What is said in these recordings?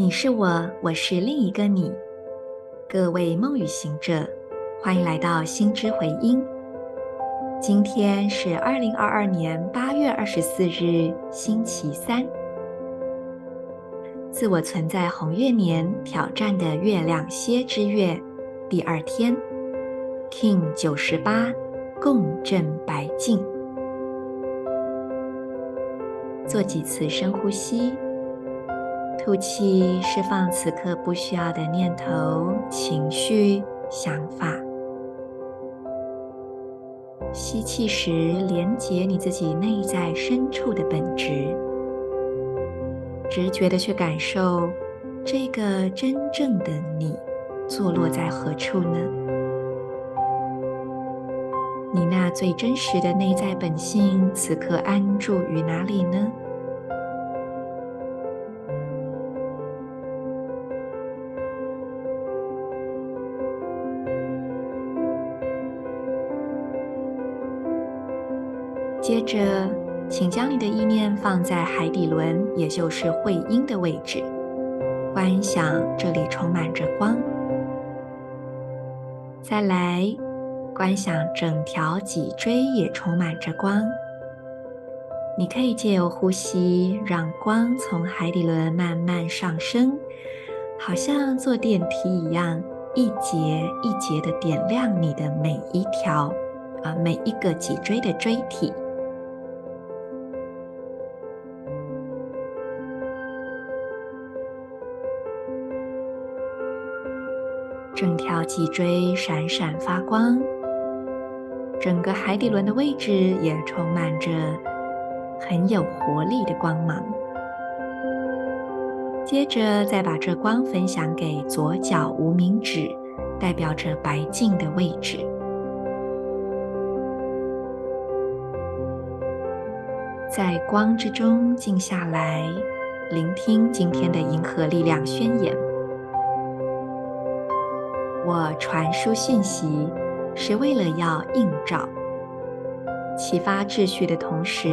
你是我，我是另一个你。各位梦与行者，欢迎来到心之回音。今天是二零二二年八月二十四日，星期三。自我存在红月年挑战的月亮蝎之月第二天，King 九十八共振白镜。做几次深呼吸，吐气，释放此刻不需要的念头、情绪、想法。吸气时，连接你自己内在深处的本质，直觉的去感受这个真正的你坐落在何处呢？你那最真实的内在本性，此刻安住于哪里呢？接着，请将你的意念放在海底轮，也就是会阴的位置，观想这里充满着光。再来。观想整条脊椎也充满着光，你可以借由呼吸，让光从海底轮慢慢上升，好像坐电梯一样，一节一节的点亮你的每一条啊，每一个脊椎的椎体。整条脊椎闪闪发光。整个海底轮的位置也充满着很有活力的光芒。接着，再把这光分享给左脚无名指，代表着白净的位置。在光之中静下来，聆听今天的银河力量宣言。我传输讯息。是为了要映照、启发秩序的同时，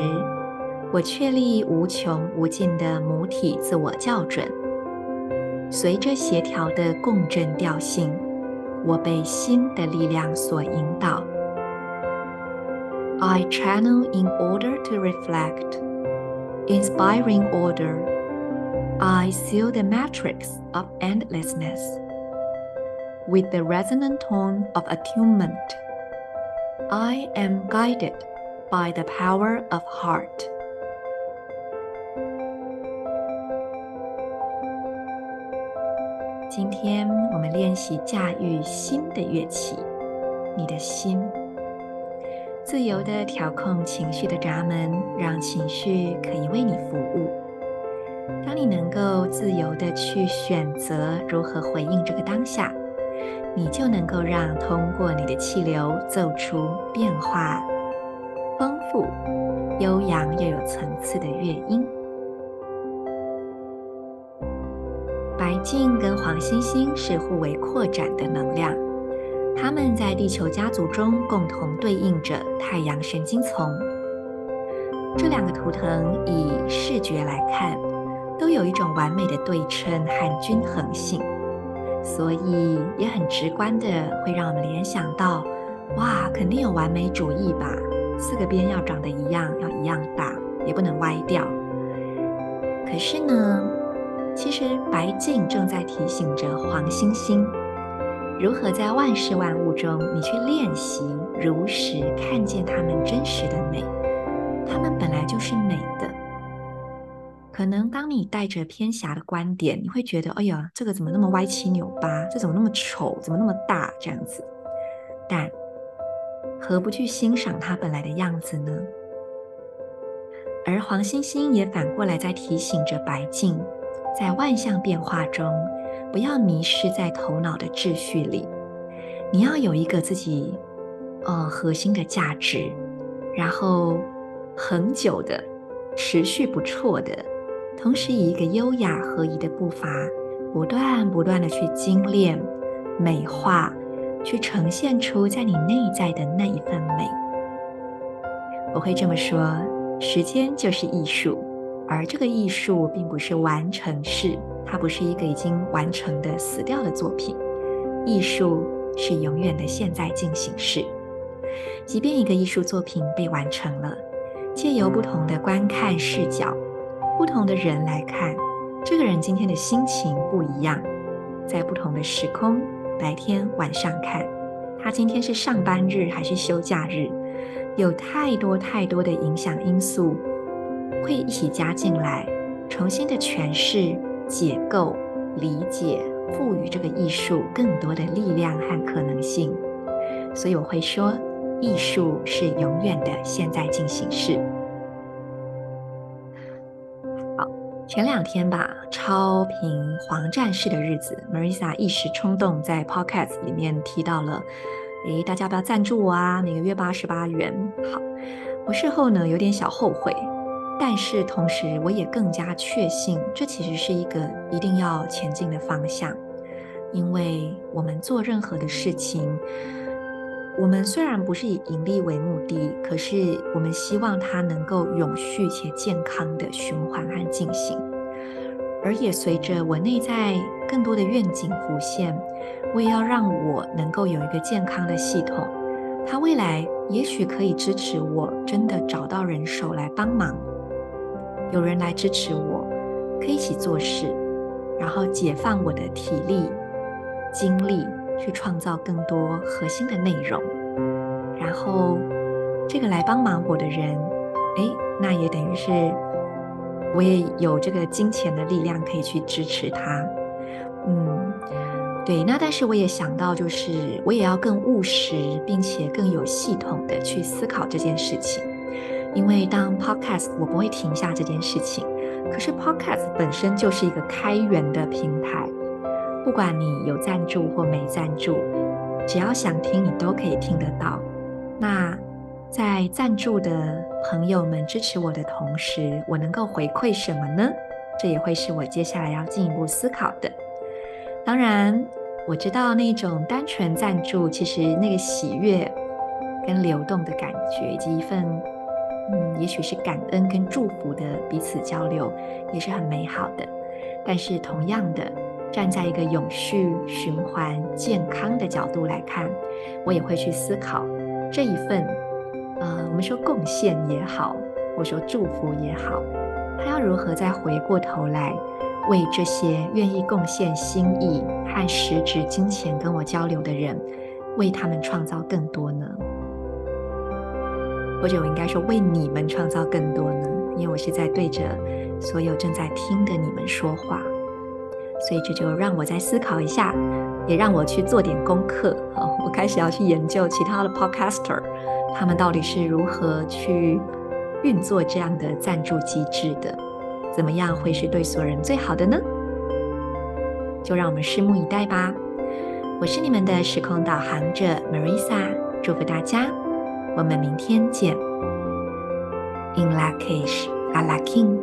我确立无穷无尽的母体自我校准。随着协调的共振调性，我被心的力量所引导。I channel in order to reflect, inspiring order. I seal the matrix of endlessness. With the resonant tone of attunement, I am guided by the power of heart. 今天我们练习驾驭心的乐器，你的心，自由地调控情绪的闸门，让情绪可以为你服务。当你能够自由地去选择如何回应这个当下。你就能够让通过你的气流奏出变化、丰富、悠扬又有层次的乐音。白镜跟黄星星是互为扩展的能量，它们在地球家族中共同对应着太阳神经丛。这两个图腾以视觉来看，都有一种完美的对称和均衡性。所以也很直观的会让我们联想到，哇，肯定有完美主义吧？四个边要长得一样，要一样大，也不能歪掉。可是呢，其实白镜正在提醒着黄星星，如何在万事万物中，你去练习如实看见它们真实的美，它们本来就是美的。可能当你带着偏狭的观点，你会觉得，哎呀，这个怎么那么歪七扭八？这怎么那么丑？怎么那么大？这样子。但何不去欣赏它本来的样子呢？而黄星星也反过来在提醒着白镜，在万象变化中，不要迷失在头脑的秩序里。你要有一个自己，呃，核心的价值，然后恒久的、持续不错的。同时，以一个优雅合宜的步伐，不断不断的去精炼、美化，去呈现出在你内在的那一份美。我会这么说：时间就是艺术，而这个艺术并不是完成式，它不是一个已经完成的死掉的作品。艺术是永远的现在进行式。即便一个艺术作品被完成了，借由不同的观看视角，不同的人来看，这个人今天的心情不一样，在不同的时空，白天晚上看，他今天是上班日还是休假日，有太多太多的影响因素会一起加进来，重新的诠释、解构、理解，赋予这个艺术更多的力量和可能性。所以我会说，艺术是永远的现在进行式。前两天吧，超频黄战士的日子，Marisa 一时冲动在 Podcast 里面提到了。诶，大家不要赞助我啊？每个月八十八元。好，我事后呢有点小后悔，但是同时我也更加确信，这其实是一个一定要前进的方向。因为我们做任何的事情，我们虽然不是以盈利为目的，可是我们希望它能够永续且健康的循环和进行。而也随着我内在更多的愿景浮现，我也要让我能够有一个健康的系统，它未来也许可以支持我真的找到人手来帮忙，有人来支持我，可以一起做事，然后解放我的体力、精力，去创造更多核心的内容，然后这个来帮忙我的人，诶，那也等于是。我也有这个金钱的力量可以去支持他，嗯，对。那但是我也想到，就是我也要更务实，并且更有系统的去思考这件事情。因为当 Podcast 我不会停下这件事情，可是 Podcast 本身就是一个开源的平台，不管你有赞助或没赞助，只要想听，你都可以听得到。那。在赞助的朋友们支持我的同时，我能够回馈什么呢？这也会是我接下来要进一步思考的。当然，我知道那种单纯赞助，其实那个喜悦跟流动的感觉，以及一份嗯，也许是感恩跟祝福的彼此交流，也是很美好的。但是，同样的，站在一个永续、循环、健康的角度来看，我也会去思考这一份。呃，我们说贡献也好，或说祝福也好，他要如何再回过头来，为这些愿意贡献心意和实质金钱跟我交流的人，为他们创造更多呢？或者我应该说，为你们创造更多呢？因为我是在对着所有正在听的你们说话，所以这就让我再思考一下，也让我去做点功课。好，我开始要去研究其他的 podcaster。他们到底是如何去运作这样的赞助机制的？怎么样会是对所有人最好的呢？就让我们拭目以待吧。我是你们的时空导航者 Marisa，祝福大家，我们明天见。In Lak'ech Ala K'in